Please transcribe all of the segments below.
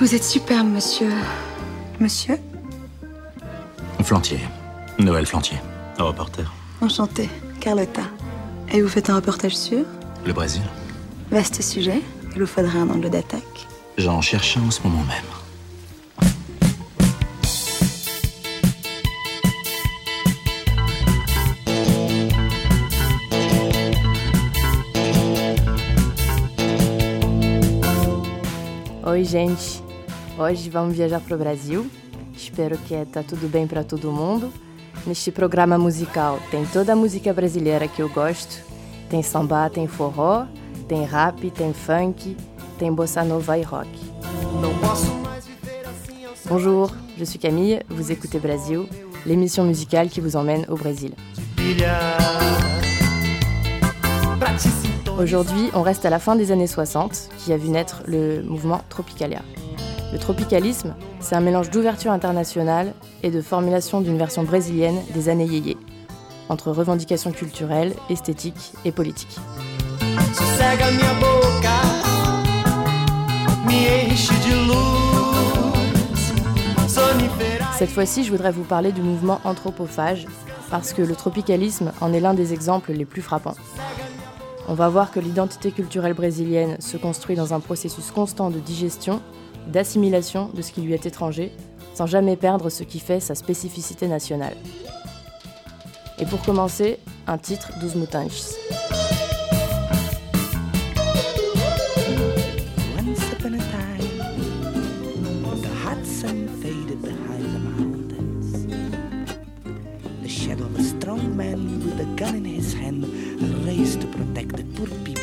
Vous êtes superbe, monsieur. Monsieur Flantier. Noël Flantier. Reporter. Enchanté, Carlotta. Et vous faites un reportage sur Le Brésil. Vaste sujet. Il vous faudrait un angle d'attaque. J'en cherche un en ce moment même. Oi, gente. Hoje vamos viajar para o Brasil. Espero que tá tudo bem para todo mundo. Neste programa musical tem toda a música brasileira que eu gosto. Tem samba, tem forró, tem rap, tem funk, tem bossa nova e rock. Bonjour, je suis Camille, vous écoutez Brasil, l'émission musicale qui vous emmène au Brésil. Aujourd'hui, on reste à la fin des années 60, qui a vu naître le mouvement Tropicalia. Le tropicalisme, c'est un mélange d'ouverture internationale et de formulation d'une version brésilienne des années yéyé, entre revendications culturelles, esthétiques et politiques. Cette fois-ci, je voudrais vous parler du mouvement anthropophage, parce que le tropicalisme en est l'un des exemples les plus frappants. On va voir que l'identité culturelle brésilienne se construit dans un processus constant de digestion, d'assimilation de ce qui lui est étranger, sans jamais perdre ce qui fait sa spécificité nationale. Et pour commencer, un titre time, when the shadow of a strong man with a gun in his hand raced to protect the poor people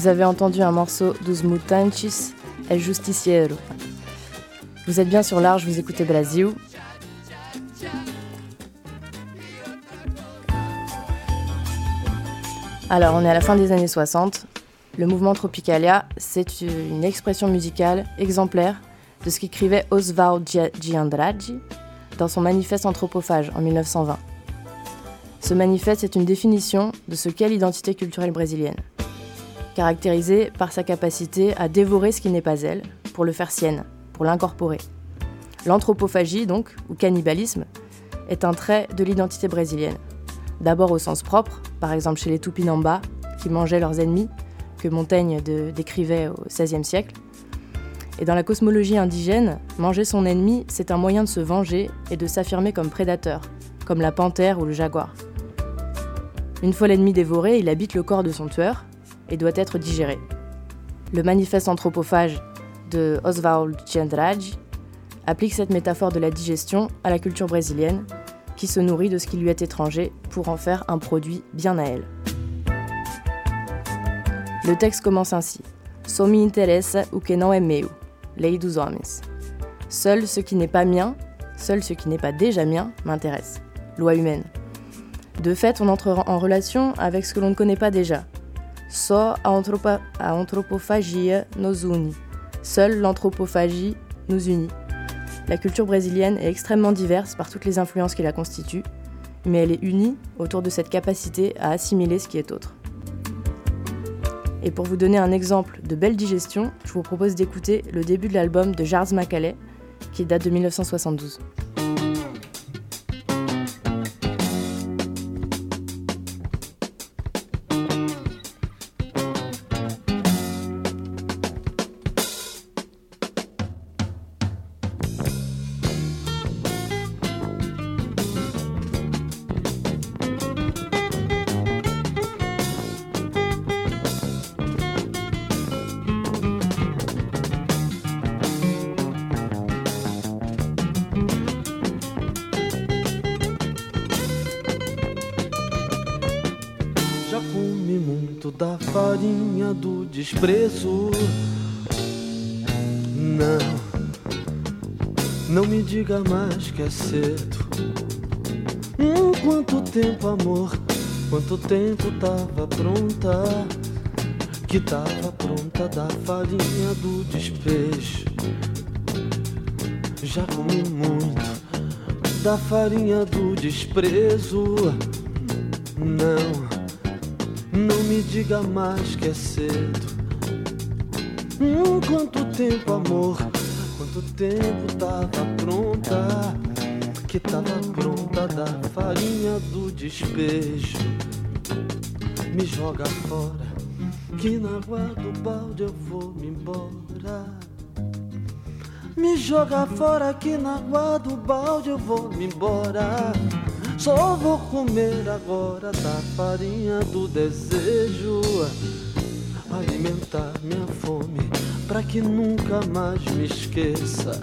Vous avez entendu un morceau dos Mutantes, El Justiciero. Vous êtes bien sur l'Arche, vous écoutez Brasil. Alors, on est à la fin des années 60. Le mouvement Tropicalia, c'est une expression musicale exemplaire de ce qu'écrivait Oswald Giandraggi dans son manifeste anthropophage en 1920. Ce manifeste est une définition de ce qu'est l'identité culturelle brésilienne, caractérisée par sa capacité à dévorer ce qui n'est pas elle, pour le faire sienne, pour l'incorporer. L'anthropophagie, donc, ou cannibalisme, est un trait de l'identité brésilienne. D'abord au sens propre, par exemple chez les Tupinamba, qui mangeaient leurs ennemis, que Montaigne décrivait au XVIe siècle. Et dans la cosmologie indigène, manger son ennemi, c'est un moyen de se venger et de s'affirmer comme prédateur, comme la panthère ou le jaguar. Une fois l'ennemi dévoré, il habite le corps de son tueur et doit être digéré. Le manifeste anthropophage de Oswald Giandrage applique cette métaphore de la digestion à la culture brésilienne, qui se nourrit de ce qui lui est étranger pour en faire un produit bien à elle. Le texte commence ainsi. Só me interessa o que não é meu. Lei dos homens. Seul ce qui n'est pas mien, seul ce qui n'est pas déjà mien m'intéresse. Loi humaine. De fait, on entre en relation avec ce que l'on ne connaît pas déjà. Só nos une. Seule l'anthropophagie nous unit. La culture brésilienne est extrêmement diverse par toutes les influences qui la constituent, mais elle est unie autour de cette capacité à assimiler ce qui est autre. Et pour vous donner un exemple de belle digestion, je vous propose d'écouter le début de l'album de Jars Macalé, qui date de 1972. Desprezo. Não, não me diga mais que é cedo. Hum, quanto tempo, amor, quanto tempo tava pronta. Que tava pronta da farinha do despejo. Já comi muito da farinha do desprezo. Não, não me diga mais que é cedo. Hum, quanto tempo, amor, quanto tempo tava pronta, que tava pronta da farinha do despejo. Me joga fora, que na água do balde eu vou me embora. Me joga fora, que na água do balde eu vou me embora. Só vou comer agora da farinha do desejo alimentar minha fome para que nunca mais me esqueça.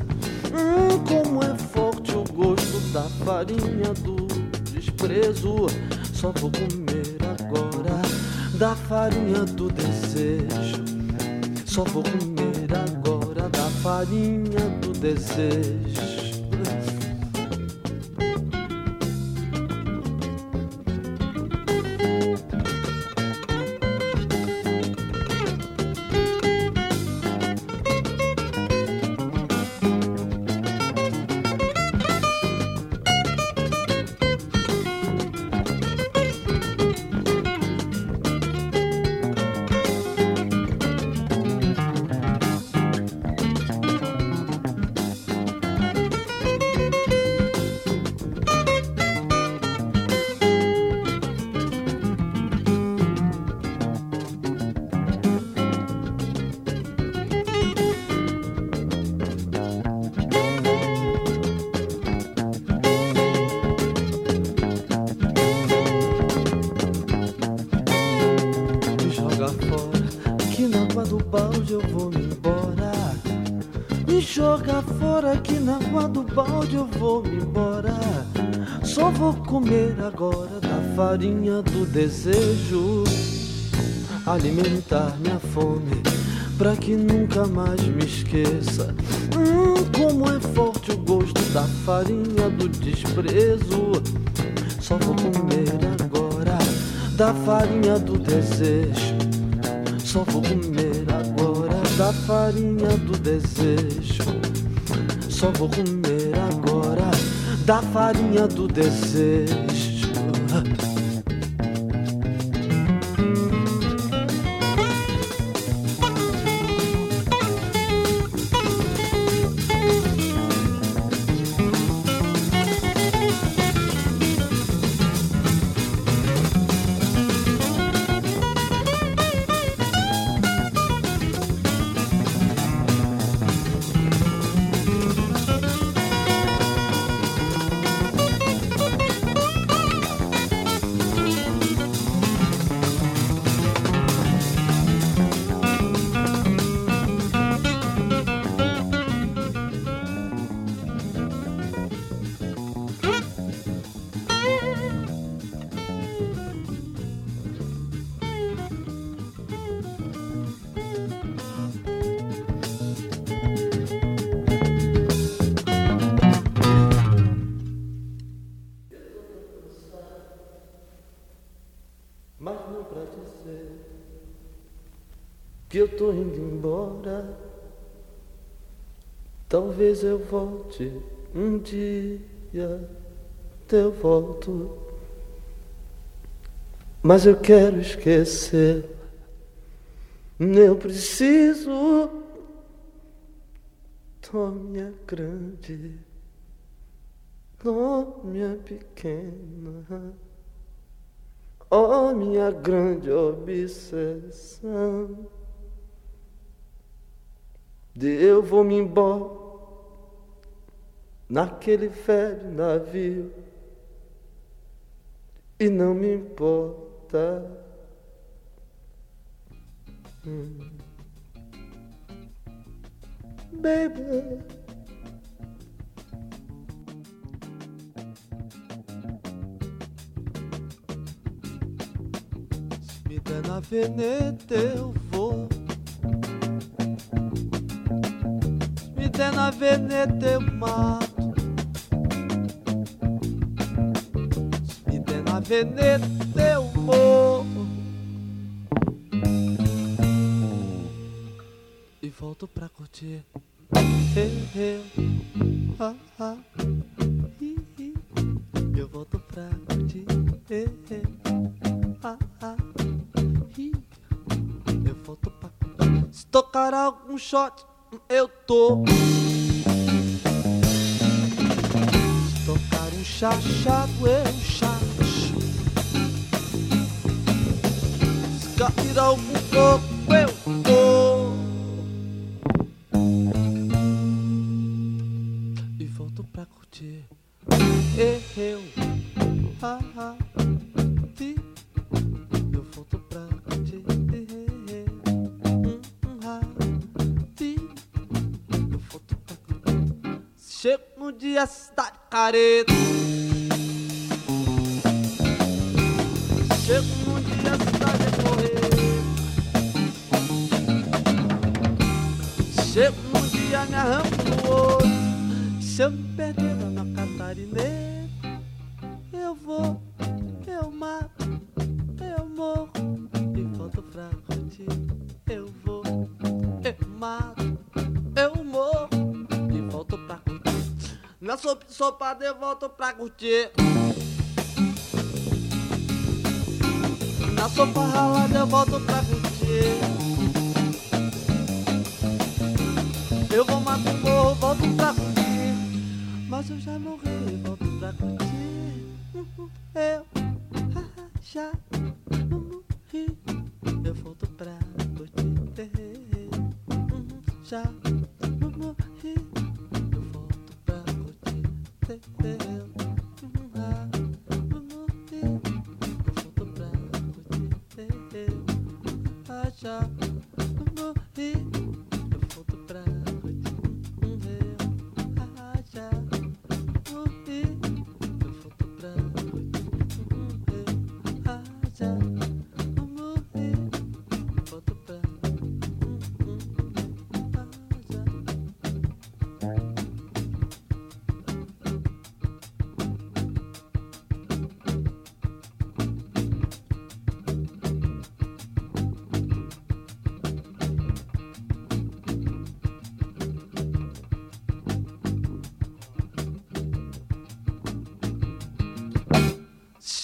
Hum, como é forte o gosto da farinha do desprezo. Só vou comer agora da farinha do desejo. Só vou comer agora da farinha do desejo. Comer agora da farinha do desejo. alimentar minha fome, pra que nunca mais me esqueça. Hum, como é forte o gosto da farinha do desprezo. Só vou comer agora da farinha do desejo. Só vou comer agora da farinha do desejo. Só vou comer da farinha do desejo. Que eu tô indo embora. Talvez eu volte um dia, eu volto. Mas eu quero esquecer. Eu preciso. Tô minha grande, tô minha pequena. Oh, minha grande obsessão de eu vou me embora naquele velho navio e não me importa. Hum. Baby. Me der na veneta eu vou até na veneta eu mato. Se me der na veneta eu morro. E volto pra curtir. Ah, ah. Shot eu tô. Tocar um chachado, eu chacho. Se cair algum coco, eu vou. E volto pra curtir. Eu, ah, ah, eu Chego no dia sopa eu volto pra curtir. Na sopa ralada eu volto pra curtir. Eu vou matar um morro, volto pra curtir. Mas eu já morri, volto pra curtir. Eu já morri. Eu volto pra curtir. Já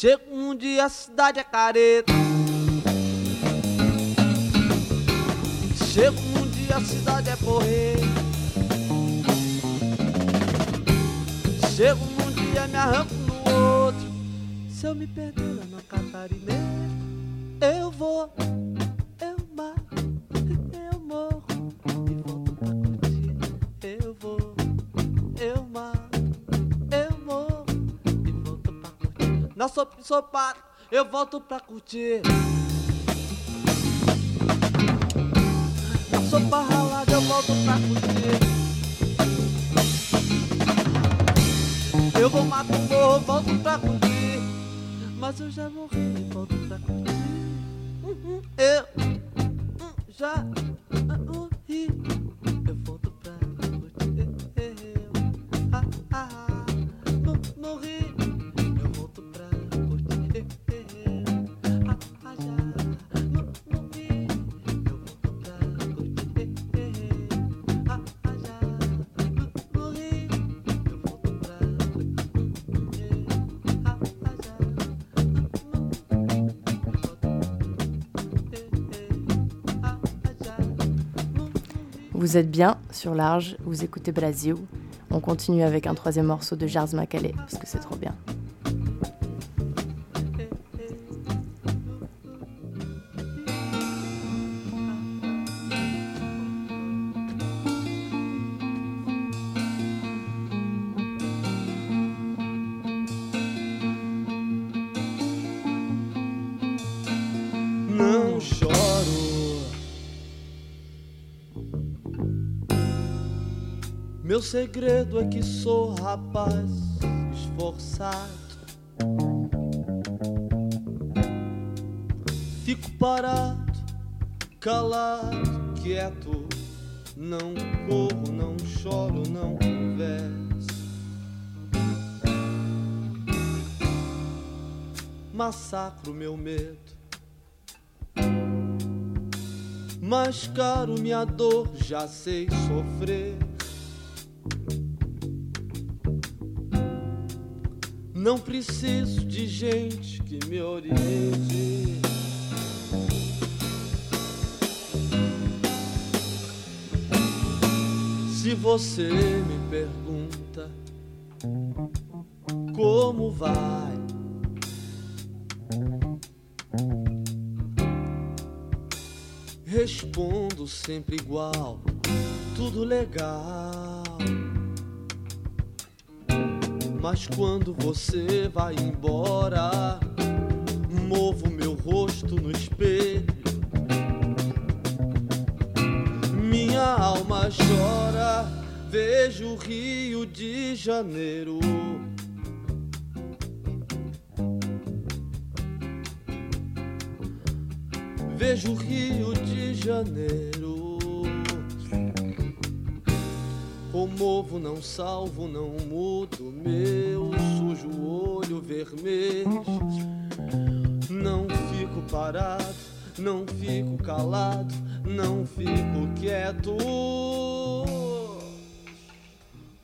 Chega um dia a cidade é careta. Chega um dia a cidade é correr. Chega um dia me arranco no outro. Se eu me perder lá na Catarinense, eu vou, Na sopa e sopato, eu volto pra curtir. Na sopa ralada, eu volto pra curtir. Eu vou matar o morro, volto pra curtir. Mas eu já morri, volto pra curtir. Uhum, Eu hum, já Vous êtes bien sur Large, vous écoutez Brasil. On continue avec un troisième morceau de Jars Macalé, parce que c'est trop bien. Meu segredo é que sou rapaz esforçado. Fico parado, calado, quieto. Não corro, não choro, não converso. Massacro meu medo. Mais caro minha dor, já sei sofrer. Não preciso de gente que me oriente. Se você me pergunta como vai. Respondo sempre igual, tudo legal. Mas quando você vai embora, movo meu rosto no espelho. Minha alma chora, vejo o Rio de Janeiro. Vejo o Rio de Janeiro. Comovo, não salvo, não mudo meu sujo olho vermelho. Não fico parado, não fico calado, não fico quieto.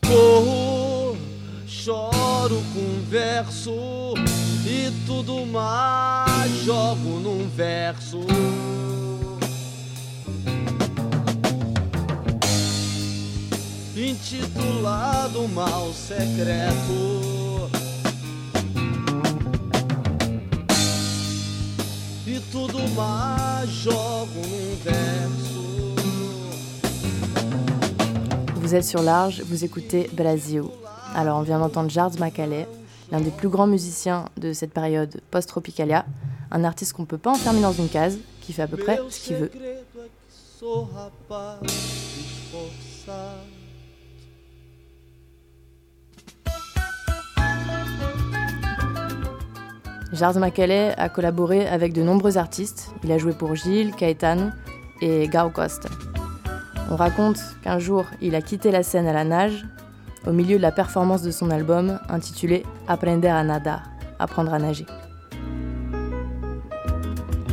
Corro, choro, converso e tudo mais jogo num verso. Intitulado Mal Secreto. E tudo mais jogo num verso. Vous êtes sur Large, vous écoutez Brasil. Alors on vient d'entendre Jars Macalé, l'un des plus grands musiciens de cette période post-tropicalia, un artiste qu'on peut pas enfermer dans une case, qui fait à peu près ce qu'il veut. Jars Macalé a collaboré avec de nombreux artistes. Il a joué pour Gilles, Caetano et Gao Costa. On raconte qu'un jour, il a quitté la scène à la nage au milieu de la performance de son album intitulé Aprender a nadar, apprendre à nager.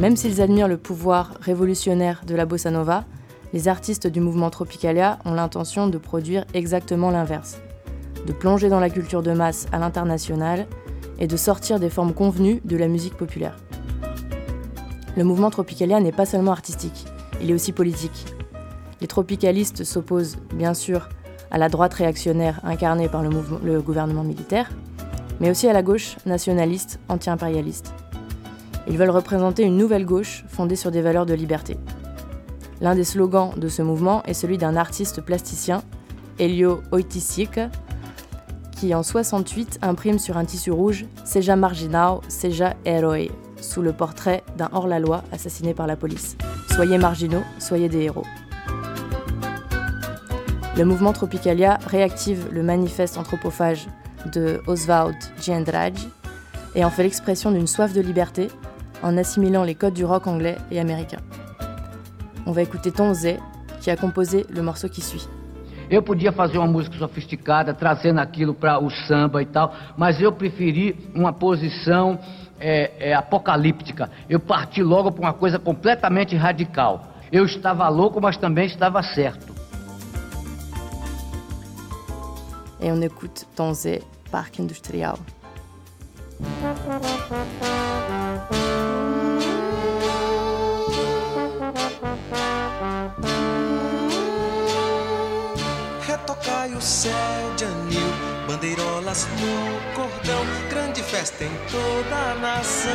Même s'ils admirent le pouvoir révolutionnaire de la bossa nova, les artistes du mouvement Tropicalia ont l'intention de produire exactement l'inverse, de plonger dans la culture de masse à l'international et de sortir des formes convenues de la musique populaire. Le mouvement Tropicalia n'est pas seulement artistique, il est aussi politique. Les tropicalistes s'opposent bien sûr à la droite réactionnaire incarnée par le, gouvernement militaire, mais aussi à la gauche nationaliste anti-impérialiste. Ils veulent représenter une nouvelle gauche fondée sur des valeurs de liberté. L'un des slogans de ce mouvement est celui d'un artiste plasticien, Elio Oiticic, qui en 68 imprime sur un tissu rouge Seja marginal, seja héroe, sous le portrait d'un hors-la-loi assassiné par la police. Soyez marginaux, soyez des héros. Le mouvement Tropicalia réactive le manifeste anthropophage de Oswald Giandrage et en fait l'expression d'une soif de liberté en assimilant les codes du rock anglais et américain. On va écouter Tom qui a composé le morceau qui suit. Eu podia fazer uma música sofisticada, trazendo aquilo para o samba e tal, mas eu preferi uma posição é, é, apocalíptica. Eu parti logo para uma coisa completamente radical. Eu estava louco, mas também estava certo. Et on écoute Tom Zé, Parc Industrial. Céu de anil, bandeirolas no cordão, grande festa em toda a nação.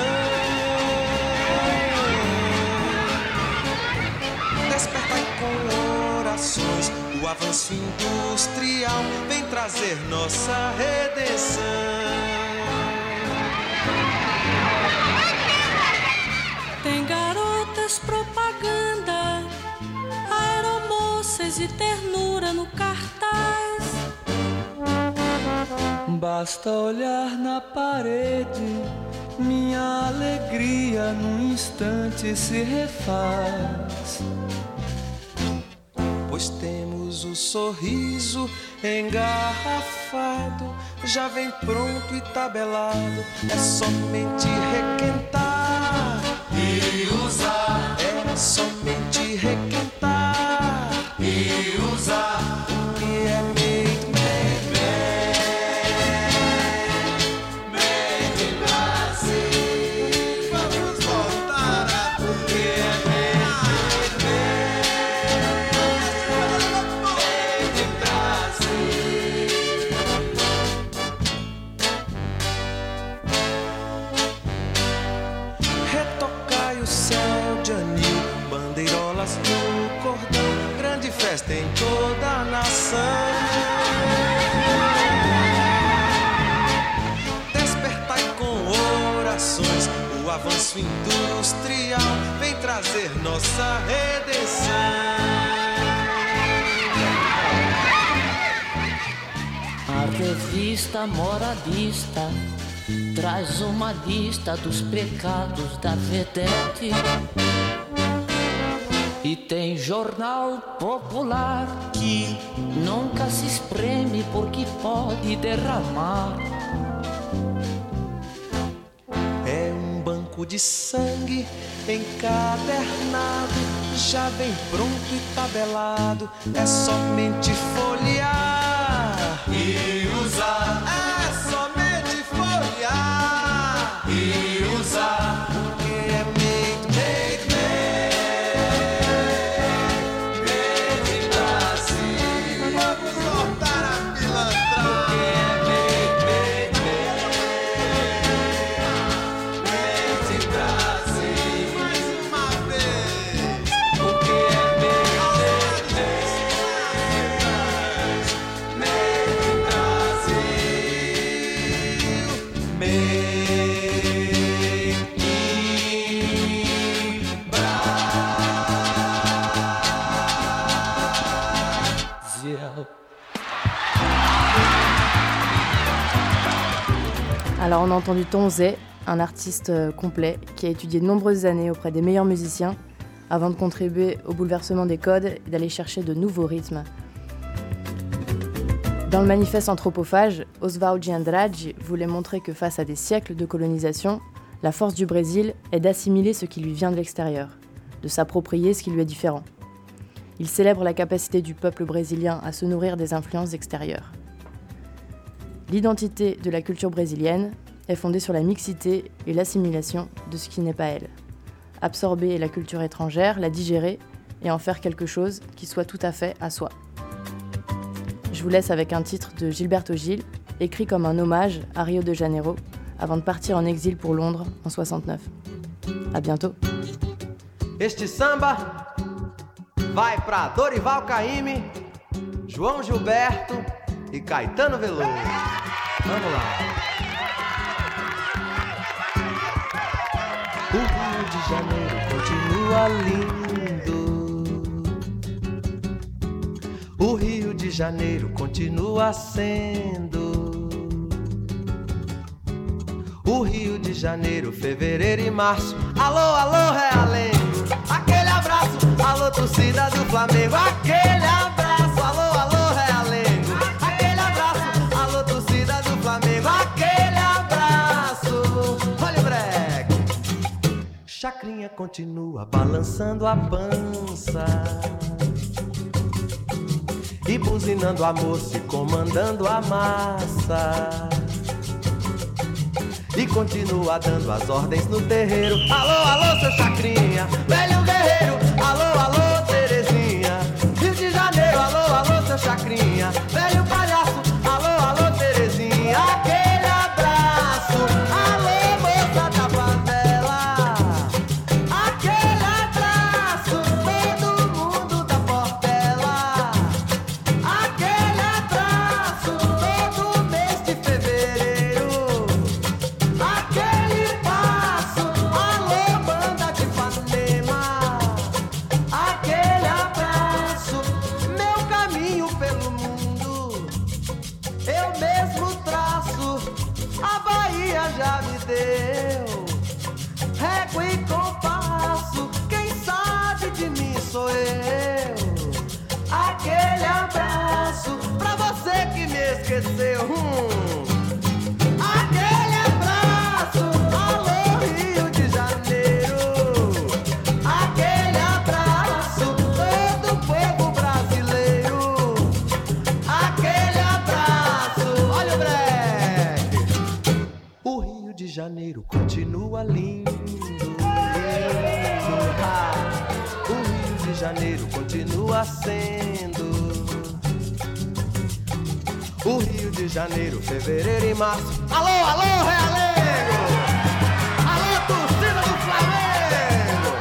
Despertai com orações o avanço industrial, vem trazer nossa redenção. Basta olhar na parede, minha alegria num instante se refaz. Pois temos o sorriso engarrafado, já vem pronto e tabelado, é somente requentar e usar. É somente requentar e usar. Nossa redenção. A revista moralista traz uma lista dos pecados da vedete. E tem jornal popular que nunca se espreme porque pode derramar. Banco de sangue encadernado, já vem pronto e tabelado, é somente folhear. Alors on a entendu Tom Zé, un artiste euh, complet qui a étudié de nombreuses années auprès des meilleurs musiciens avant de contribuer au bouleversement des codes et d'aller chercher de nouveaux rythmes. Dans le manifeste anthropophage, Oswald Giandrage voulait montrer que face à des siècles de colonisation, la force du Brésil est d'assimiler ce qui lui vient de l'extérieur, de s'approprier ce qui lui est différent. Il célèbre la capacité du peuple brésilien à se nourrir des influences extérieures. L'identité de la culture brésilienne, est fondée sur la mixité et l'assimilation de ce qui n'est pas elle. Absorber la culture étrangère, la digérer et en faire quelque chose qui soit tout à fait à soi. Je vous laisse avec un titre de Gilberto Gil, écrit comme un hommage à Rio de Janeiro, avant de partir en exil pour Londres en 69. À bientôt. Este samba vai Dorival João Gilberto e Caetano Veloso. De Janeiro continua lindo. O Rio de Janeiro continua sendo. O Rio de Janeiro, fevereiro e março. Alô, alô, Realengo. Aquele abraço, alô, torcida do Flamengo. Aquele continua balançando a pança. E buzinando a moça e comandando a massa. E continua dando as ordens no terreiro. Alô, alô, seu chacrinha, velho guerreiro. Alô, alô, Terezinha. Rio de Janeiro, alô, alô, seu chacrinha, velho palhaço. Janeiro continua sendo. O Rio de Janeiro, fevereiro e março. Alô, alô, Realengo! Alô, torcida do Flamengo!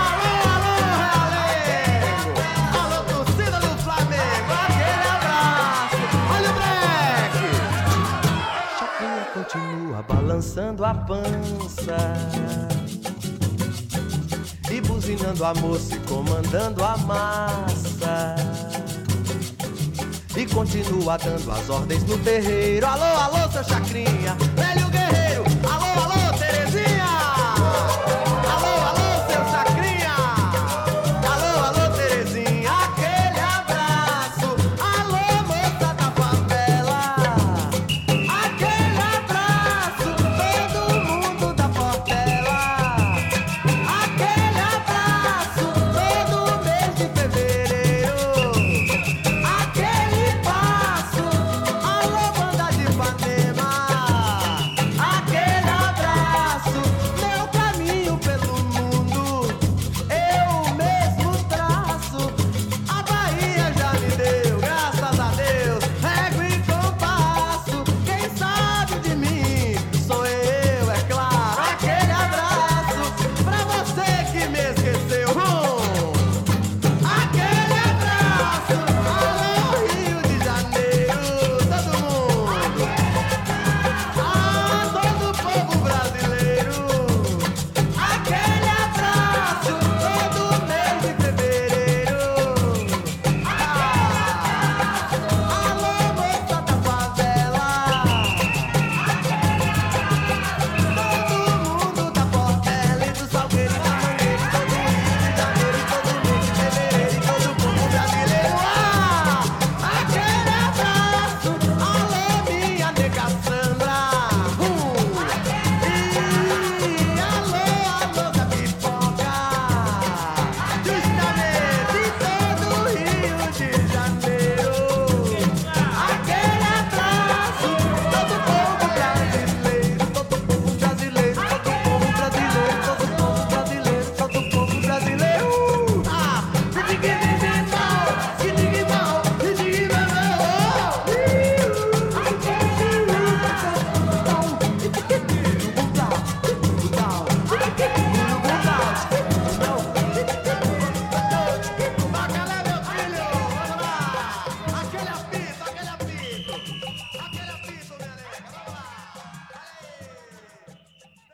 Alô, alô, Realengo! Alô, torcida do Flamengo! Aquele abraço! Olha o breque! Chacrinha continua balançando a pança. Buzinando a moça e comandando a massa. E continua dando as ordens no terreiro. Alô, alô, seu chacrinha,